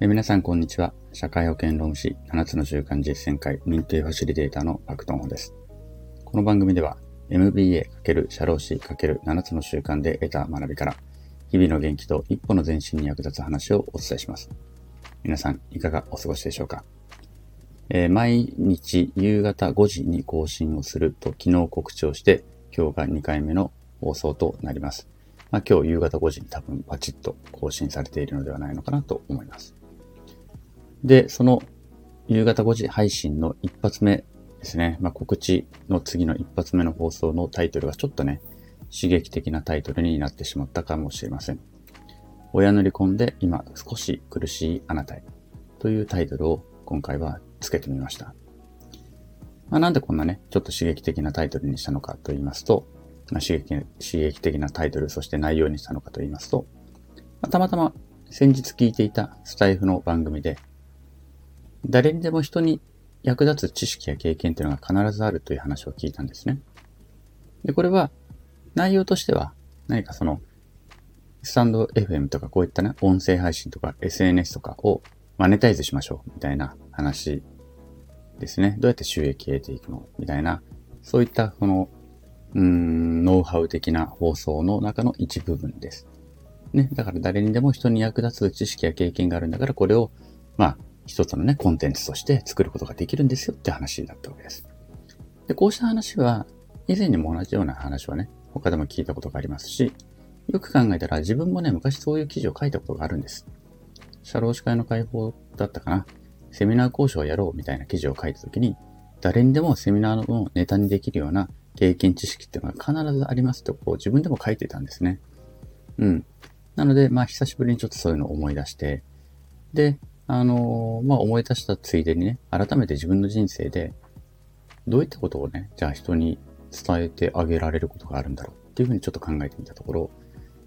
え皆さん、こんにちは。社会保険労務士7つの習慣実践会認定ファシリテーターのパクトンホです。この番組では MBA× 社労士 ×7 つの習慣で得た学びから日々の元気と一歩の前進に役立つ話をお伝えします。皆さん、いかがお過ごしでしょうか、えー、毎日夕方5時に更新をすると昨日告知をして今日が2回目の放送となります。まあ、今日夕方5時に多分パチッと更新されているのではないのかなと思います。で、その夕方5時配信の一発目ですね。まあ、告知の次の一発目の放送のタイトルがちょっとね、刺激的なタイトルになってしまったかもしれません。親の離婚で今少し苦しいあなたへというタイトルを今回はつけてみました。まあ、なんでこんなね、ちょっと刺激的なタイトルにしたのかと言いますと、まあ、刺激刺激的なタイトル、そして内容にしたのかと言いますと、まあ、たまたま先日聞いていたスタイフの番組で、誰にでも人に役立つ知識や経験というのが必ずあるという話を聞いたんですね。で、これは内容としては何かそのスタンド FM とかこういったね、音声配信とか SNS とかをマネタイズしましょうみたいな話ですね。どうやって収益を得ていくの？みたいな、そういったこの、うん、ノウハウ的な放送の中の一部分です。ね。だから誰にでも人に役立つ知識や経験があるんだから、これを、まあ、一つのね、コンテンツとして作ることができるんですよって話だったわけです。で、こうした話は、以前にも同じような話はね、他でも聞いたことがありますし、よく考えたら自分もね、昔そういう記事を書いたことがあるんです。社労士会の解放だったかな。セミナー講師をやろうみたいな記事を書いたときに、誰にでもセミナーのネタにできるような経験知識っていうのが必ずありますとこう自分でも書いてたんですね。うん。なので、まあ久しぶりにちょっとそういうのを思い出して、で、あの、まあ、思い出したついでにね、改めて自分の人生で、どういったことをね、じゃあ人に伝えてあげられることがあるんだろうっていうふうにちょっと考えてみたところ、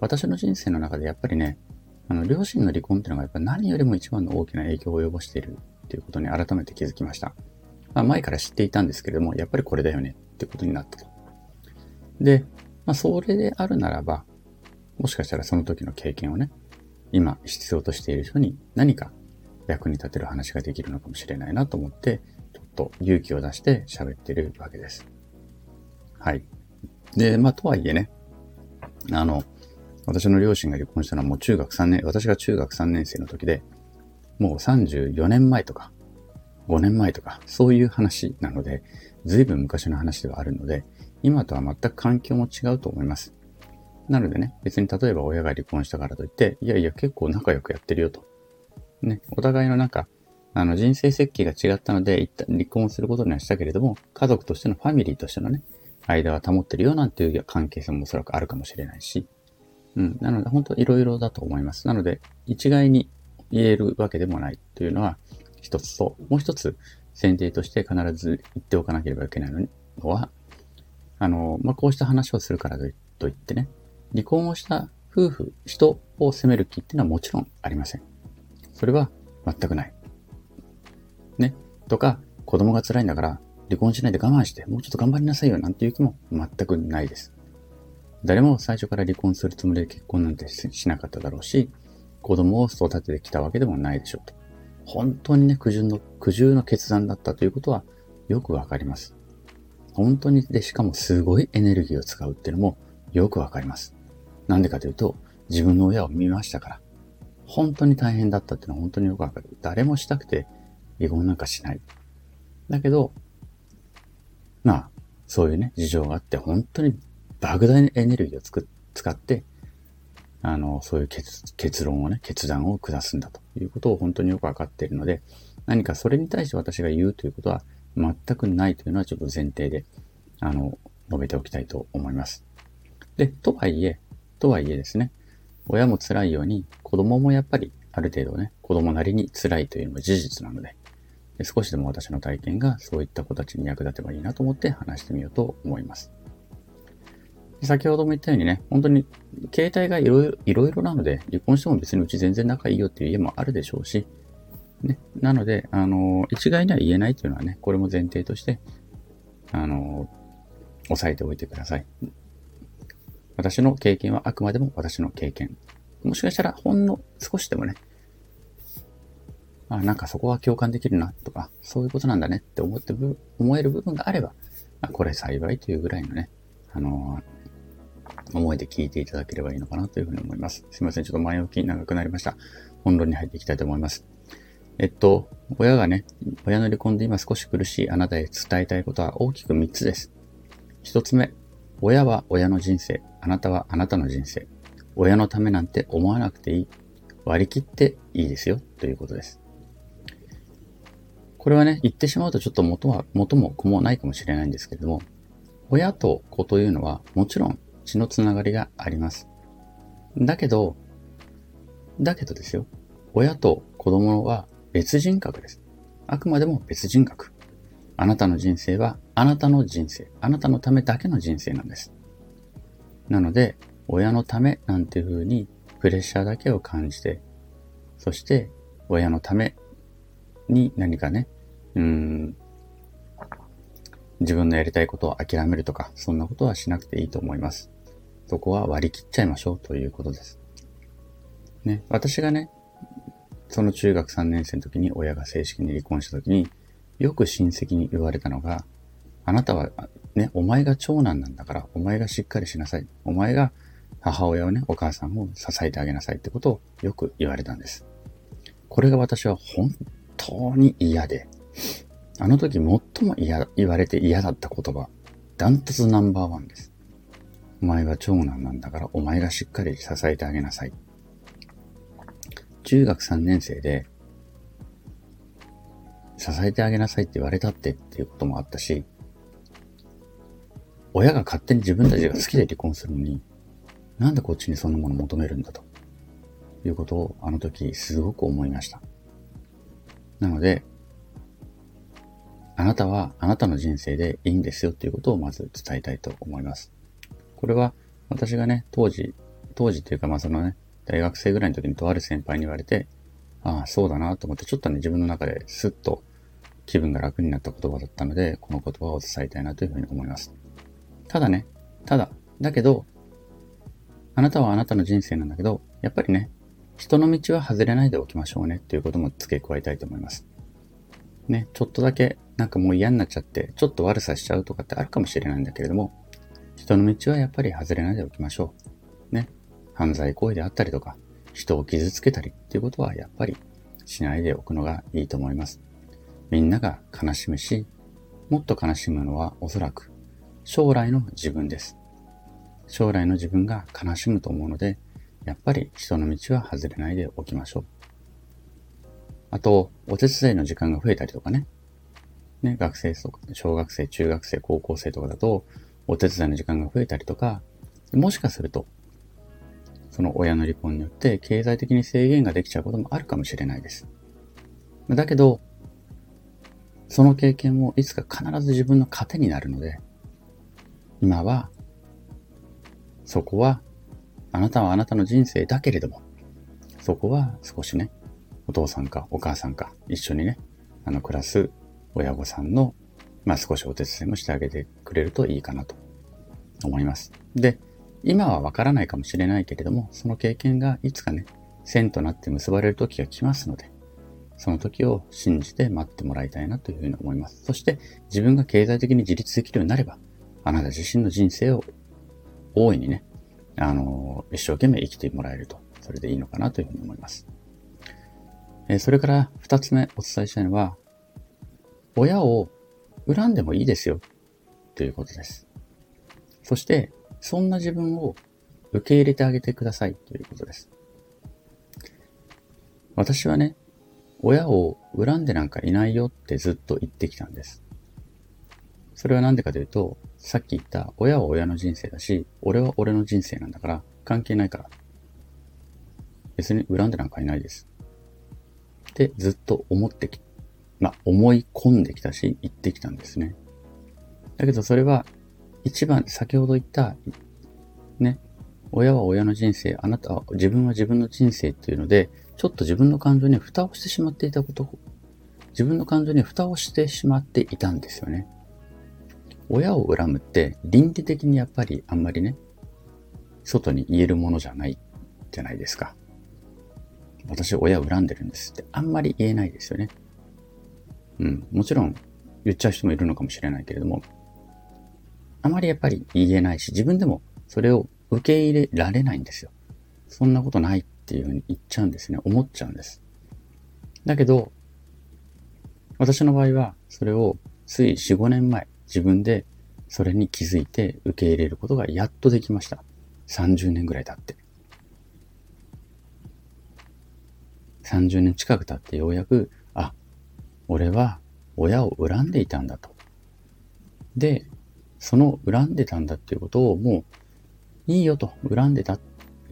私の人生の中でやっぱりね、あの、両親の離婚っていうのがやっぱ何よりも一番の大きな影響を及ぼしているっていうことに改めて気づきました。まあ、前から知っていたんですけれども、やっぱりこれだよねってことになったと。で、まあ、それであるならば、もしかしたらその時の経験をね、今必要としている人に何か役に立てる話ができるのかもしれないなと思って、ちょっと勇気を出して喋ってるわけです。はい。で、まあ、とはいえね、あの、私の両親が離婚したのはもう中学3年、私が中学3年生の時で、もう34年前とか、5年前とか、そういう話なので、随分昔の話ではあるので、今とは全く環境も違うと思います。なのでね、別に例えば親が離婚したからといって、いやいや結構仲良くやってるよと。ね、お互いのなんか、あの人生設計が違ったので、一旦離婚することにはしたけれども、家族としてのファミリーとしてのね、間は保ってるよなんていう関係性もおそらくあるかもしれないし、うん。なので、本当いろいろだと思います。なので、一概に言えるわけでもないというのは一つと、もう一つ前提として必ず言っておかなければいけないのは、あの、まあ、こうした話をするからといってね、離婚をした夫婦、人を責める気っていうのはもちろんありません。それは全くない。ね。とか、子供が辛いんだから離婚しないで我慢して、もうちょっと頑張りなさいよなんていう気も全くないです。誰も最初から離婚するつもりで結婚なんてしなかっただろうし、子供を育ててきたわけでもないでしょうと。本当にね、苦渋の、苦渋の決断だったということはよくわかります。本当に、で、しかもすごいエネルギーを使うっていうのもよくわかります。なんでかというと、自分の親を見ましたから。本当に大変だったっていうのは本当によくわかる。誰もしたくて離婚なんかしない。だけど、まあ、そういうね、事情があって、本当に莫大なエネルギーをつく使って、あの、そういう結結論をね、決断を下すんだということを本当によくわかっているので、何かそれに対して私が言うということは全くないというのはちょっと前提で、あの、述べておきたいと思います。で、とはいえ、とはいえですね、親も辛いように子供もやっぱりある程度ね、子供なりに辛いというのは事実なので、で少しでも私の体験がそういった子たちに役立てばいいなと思って話してみようと思います。先ほども言ったようにね、本当に携帯がいろいろ、いろいろなので、離婚しても別にうち全然仲いいよっていう家もあるでしょうし、ね、なので、あの、一概には言えないというのはね、これも前提として、あの、押さえておいてください。私の経験はあくまでも私の経験。もしかしたらほんの少しでもね、あ、なんかそこは共感できるなとか、そういうことなんだねって思ってぶ、思える部分があれば、あこれ幸いというぐらいのね、あのー、思いで聞いていただければいいのかなというふうに思います。すいません。ちょっと前置き長くなりました。本論に入っていきたいと思います。えっと、親がね、親の離婚で今少し苦しいあなたへ伝えたいことは大きく3つです。1つ目、親は親の人生、あなたはあなたの人生。親のためなんて思わなくていい。割り切っていいですよ、ということです。これはね、言ってしまうとちょっと元は、元も子もないかもしれないんですけれども、親と子というのはもちろん血のつながりがあります。だけど、だけどですよ、親と子供は別人格です。あくまでも別人格。あなたの人生はあなたの人生、あなたのためだけの人生なんです。なので、親のためなんていう風にプレッシャーだけを感じて、そして親のために何かね、うん、自分のやりたいことを諦めるとか、そんなことはしなくていいと思います。そこは割り切っちゃいましょうということです。ね、私がね、その中学3年生の時に親が正式に離婚した時に、よく親戚に言われたのが、あなたはね、お前が長男なんだから、お前がしっかりしなさい。お前が母親をね、お母さんを支えてあげなさいってことをよく言われたんです。これが私は本当に嫌で、あの時最も嫌、言われて嫌だった言葉、ダントツナンバーワンです。お前は長男なんだから、お前がしっかり支えてあげなさい。中学3年生で、支えてあげなさいって言われたってっていうこともあったし、親が勝手に自分たちが好きで離婚するのに、なんでこっちにそんなもの求めるんだということをあの時すごく思いました。なので、あなたはあなたの人生でいいんですよっていうことをまず伝えたいと思います。これは私がね、当時、当時っていうかまあそのね、大学生ぐらいの時にとある先輩に言われて、ああ、そうだなと思ってちょっとね、自分の中でスッと気分が楽になった言葉だったので、この言葉を伝えたいなというふうに思います。ただね、ただ、だけど、あなたはあなたの人生なんだけど、やっぱりね、人の道は外れないでおきましょうねっていうことも付け加えたいと思います。ね、ちょっとだけなんかもう嫌になっちゃって、ちょっと悪さしちゃうとかってあるかもしれないんだけれども、人の道はやっぱり外れないでおきましょう。ね、犯罪行為であったりとか、人を傷つけたりっていうことはやっぱりしないでおくのがいいと思います。みんなが悲しむし、もっと悲しむのはおそらく将来の自分です。将来の自分が悲しむと思うので、やっぱり人の道は外れないでおきましょう。あと、お手伝いの時間が増えたりとかね。ね、学生とか、小学生、中学生、高校生とかだと、お手伝いの時間が増えたりとか、もしかすると、その親の離婚によって経済的に制限ができちゃうこともあるかもしれないです。だけど、その経験もいつか必ず自分の糧になるので、今は、そこは、あなたはあなたの人生だけれども、そこは少しね、お父さんかお母さんか一緒にね、あの暮らす親御さんの、まあ少しお手伝いもしてあげてくれるといいかなと思います。で、今はわからないかもしれないけれども、その経験がいつかね、線となって結ばれる時が来ますので、その時を信じて待ってもらいたいなというふうに思います。そして自分が経済的に自立できるようになれば、あなた自身の人生を大いにね、あの、一生懸命生きてもらえると、それでいいのかなというふうに思います。えそれから二つ目お伝えしたいのは、親を恨んでもいいですよ、ということです。そして、そんな自分を受け入れてあげてください、ということです。私はね、親を恨んでなんかいないよってずっと言ってきたんです。それはなんでかというと、さっき言った親は親の人生だし、俺は俺の人生なんだから関係ないから。別に恨んでなんかいないです。ってずっと思ってき、まあ、思い込んできたし、言ってきたんですね。だけどそれは、一番、先ほど言った、ね、親は親の人生、あなたは、自分は自分の人生っていうので、ちょっと自分の感情に蓋をしてしまっていたこと、自分の感情に蓋をしてしまっていたんですよね。親を恨むって倫理的にやっぱりあんまりね、外に言えるものじゃないじゃないですか。私親を恨んでるんですってあんまり言えないですよね。うん。もちろん言っちゃう人もいるのかもしれないけれども、あまりやっぱり言えないし、自分でもそれを受け入れられないんですよ。そんなことないっていうふうに言っちゃうんですね。思っちゃうんです。だけど、私の場合は、それをつい4、5年前、自分でそれに気づいて受け入れることがやっとできました。30年ぐらい経って。30年近く経ってようやく、あ、俺は親を恨んでいたんだと。で、その恨んでたんだっていうことをもう、いいよと。恨んでた。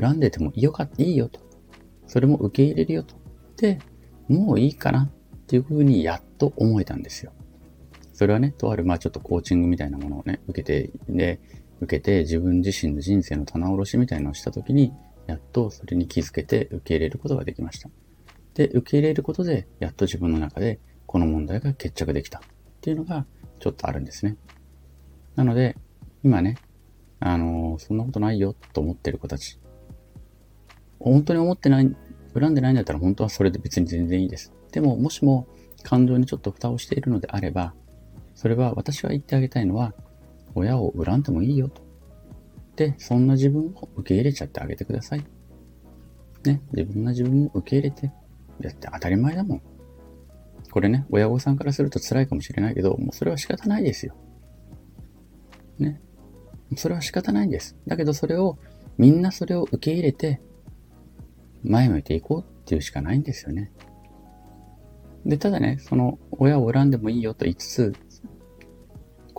恨んでてもよかった。いいよと。それも受け入れるよと。で、もういいかなっていうふうにやっと思えたんですよ。それはね、とある、まあちょっとコーチングみたいなものをね、受けて、で、受けて自分自身の人生の棚卸しみたいなのをしたときに、やっとそれに気づけて受け入れることができました。で、受け入れることで、やっと自分の中でこの問題が決着できたっていうのがちょっとあるんですね。なので、今ね、あのー、そんなことないよと思ってる子たち。本当に思ってない、恨んでないんだったら本当はそれで別に全然いいです。でも、もしも感情にちょっと蓋をしているのであれば、それは私が言ってあげたいのは、親を恨んでもいいよと。で、そんな自分を受け入れちゃってあげてください。ね、自分な自分を受け入れて、だって当たり前だもん。これね、親御さんからすると辛いかもしれないけど、もうそれは仕方ないですよ。ね。それは仕方ないんです。だけどそれを、みんなそれを受け入れて、前向いていこうっていうしかないんですよね。で、ただね、その、親を恨んでもいいよと言いつつ、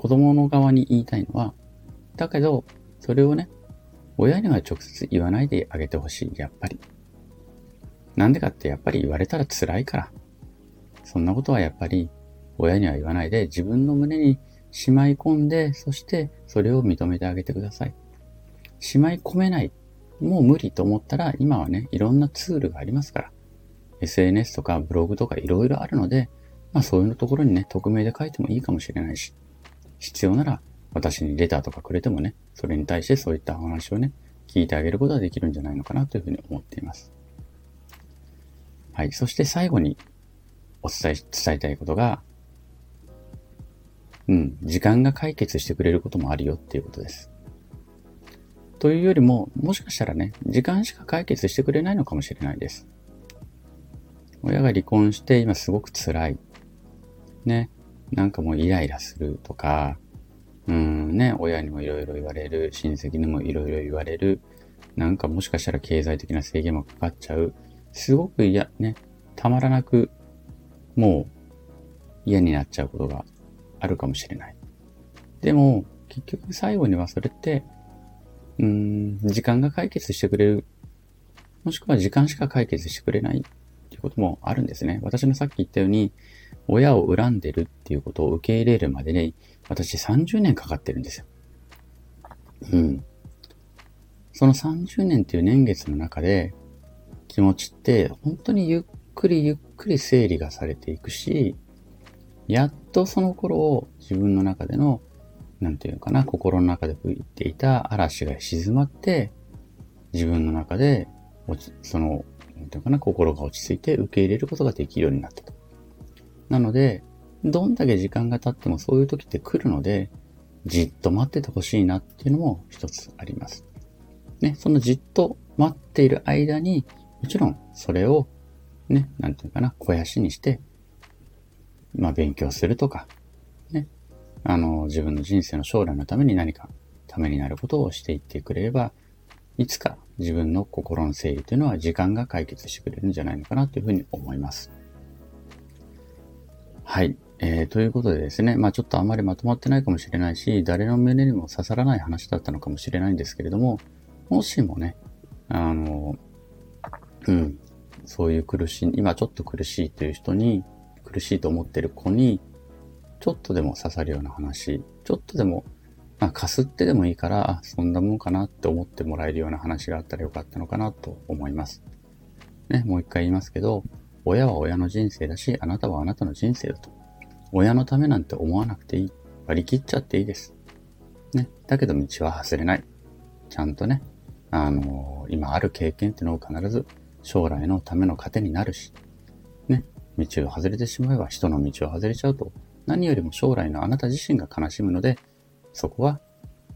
子供の側に言いたいのは、だけど、それをね、親には直接言わないであげてほしい、やっぱり。なんでかってやっぱり言われたら辛いから。そんなことはやっぱり親には言わないで自分の胸にしまい込んで、そしてそれを認めてあげてください。しまい込めない。もう無理と思ったら、今はね、いろんなツールがありますから。SNS とかブログとかいろいろあるので、まあそういうところにね、匿名で書いてもいいかもしれないし、必要なら私にレターとかくれてもね、それに対してそういったお話をね、聞いてあげることができるんじゃないのかなというふうに思っています。はい。そして最後にお伝え、伝えたいことが、うん、時間が解決してくれることもあるよっていうことです。というよりも、もしかしたらね、時間しか解決してくれないのかもしれないです。親が離婚して今すごく辛い。ね。なんかもうイライラするとか、うんね、親にもいろいろ言われる、親戚にもいろいろ言われる、なんかもしかしたら経済的な制限もかかっちゃう。すごく嫌、ね、たまらなく、もう嫌になっちゃうことがあるかもしれない。でも、結局最後にはそれって、うーん、時間が解決してくれる。もしくは時間しか解決してくれないっていうこともあるんですね。私のさっき言ったように、親を恨んでるっていうことを受け入れるまでに、私30年かかってるんですよ。うん。その30年っていう年月の中で、気持ちって本当にゆっくりゆっくり整理がされていくし、やっとその頃を自分の中での、なんていうのかな、心の中で吹いていた嵐が静まって、自分の中で、その、なんていうのかな、心が落ち着いて受け入れることができるようになったと。なので、どんだけ時間が経ってもそういう時って来るので、じっと待っててほしいなっていうのも一つあります。ね、そのじっと待っている間に、もちろんそれをね、なんていうかな、肥やしにして、まあ勉強するとか、ね、あの、自分の人生の将来のために何かためになることをしていってくれれば、いつか自分の心の整理というのは時間が解決してくれるんじゃないのかなというふうに思います。はい。えー、ということでですね、まあちょっとあまりまとまってないかもしれないし、誰の胸にも刺さらない話だったのかもしれないんですけれども、もしもね、あの、うん、そういう苦しい、今ちょっと苦しいという人に、苦しいと思ってる子に、ちょっとでも刺さるような話、ちょっとでも、まあ、かすってでもいいから、あ、そんなもんかなって思ってもらえるような話があったらよかったのかなと思います。ね、もう一回言いますけど、親は親の人生だし、あなたはあなたの人生だと。親のためなんて思わなくていい。割り切っちゃっていいです。ね。だけど道は外れない。ちゃんとね、あのー、今ある経験ってのを必ず将来のための糧になるし、ね、道を外れてしまえば人の道を外れちゃうと、何よりも将来のあなた自身が悲しむので、そこは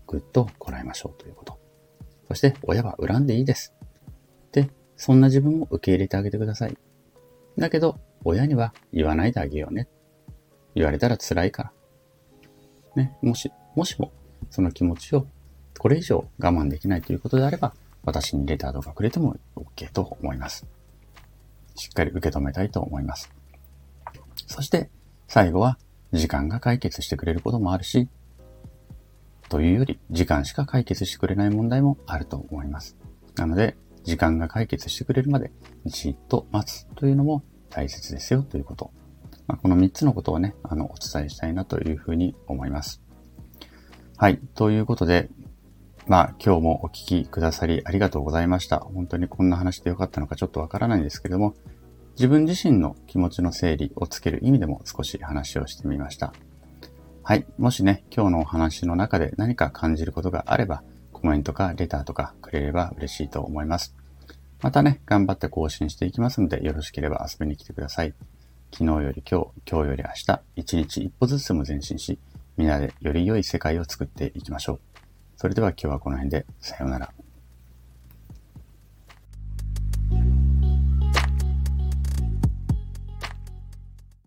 ぐっとこらえましょうということ。そして親は恨んでいいです。で、そんな自分を受け入れてあげてください。だけど、親には言わないであげようね。言われたら辛いから。ね、もし、もしも、その気持ちをこれ以上我慢できないということであれば、私にレターとかくれても OK と思います。しっかり受け止めたいと思います。そして、最後は、時間が解決してくれることもあるし、というより、時間しか解決してくれない問題もあると思います。なので、時間が解決してくれるまで、じっと待つというのも大切ですよということ。まあ、この3つのことをね、あの、お伝えしたいなというふうに思います。はい。ということで、まあ、今日もお聞きくださりありがとうございました。本当にこんな話でよかったのかちょっとわからないんですけども、自分自身の気持ちの整理をつける意味でも少し話をしてみました。はい。もしね、今日のお話の中で何か感じることがあれば、コメントかレターとかくれれば嬉しいと思います。またね、頑張って更新していきますので、よろしければ遊びに来てください。昨日より今日、今日より明日、一日一歩ずつも前進し、みんなでより良い世界を作っていきましょう。それでは今日はこの辺で、さようなら。